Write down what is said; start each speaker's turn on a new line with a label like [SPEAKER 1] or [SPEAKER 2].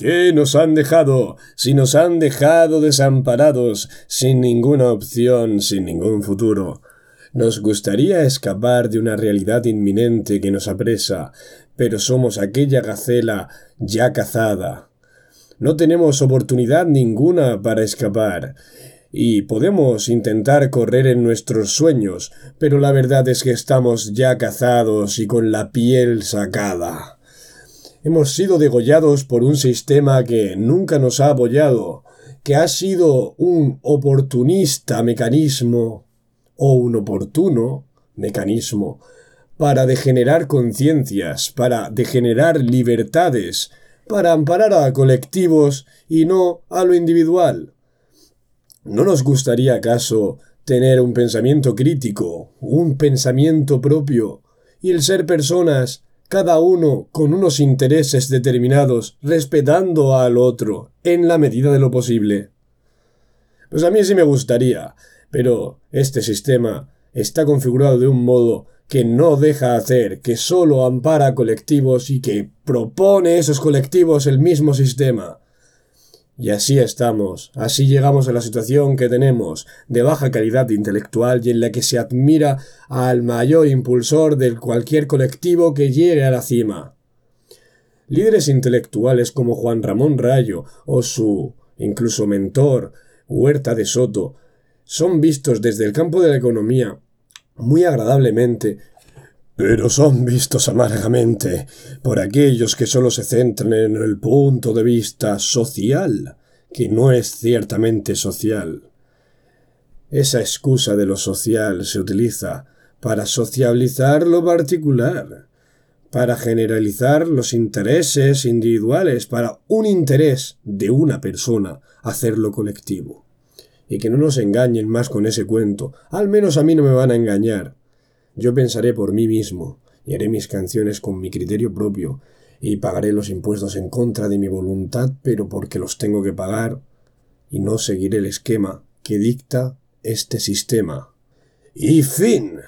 [SPEAKER 1] ¿Qué nos han dejado? Si nos han dejado desamparados, sin ninguna opción, sin ningún futuro. Nos gustaría escapar de una realidad inminente que nos apresa, pero somos aquella gacela ya cazada. No tenemos oportunidad ninguna para escapar, y podemos intentar correr en nuestros sueños, pero la verdad es que estamos ya cazados y con la piel sacada. Hemos sido degollados por un sistema que nunca nos ha apoyado, que ha sido un oportunista mecanismo o un oportuno mecanismo para degenerar conciencias, para degenerar libertades, para amparar a colectivos y no a lo individual. ¿No nos gustaría acaso tener un pensamiento crítico, un pensamiento propio, y el ser personas, cada uno con unos intereses determinados, respetando al otro, en la medida de lo posible? Pues a mí sí me gustaría, pero este sistema está configurado de un modo que no deja hacer, que solo ampara colectivos y que propone esos colectivos el mismo sistema. Y así estamos, así llegamos a la situación que tenemos, de baja calidad intelectual y en la que se admira al mayor impulsor de cualquier colectivo que llegue a la cima. Líderes intelectuales como Juan Ramón Rayo o su incluso mentor, Huerta de Soto, son vistos desde el campo de la economía muy agradablemente pero son vistos amargamente por aquellos que solo se centran en el punto de vista social, que no es ciertamente social. Esa excusa de lo social se utiliza para socializar lo particular, para generalizar los intereses individuales, para un interés de una persona hacerlo colectivo. Y que no nos engañen más con ese cuento, al menos a mí no me van a engañar. Yo pensaré por mí mismo, y haré mis canciones con mi criterio propio, y pagaré los impuestos en contra de mi voluntad, pero porque los tengo que pagar, y no seguiré el esquema que dicta este sistema. Y fin.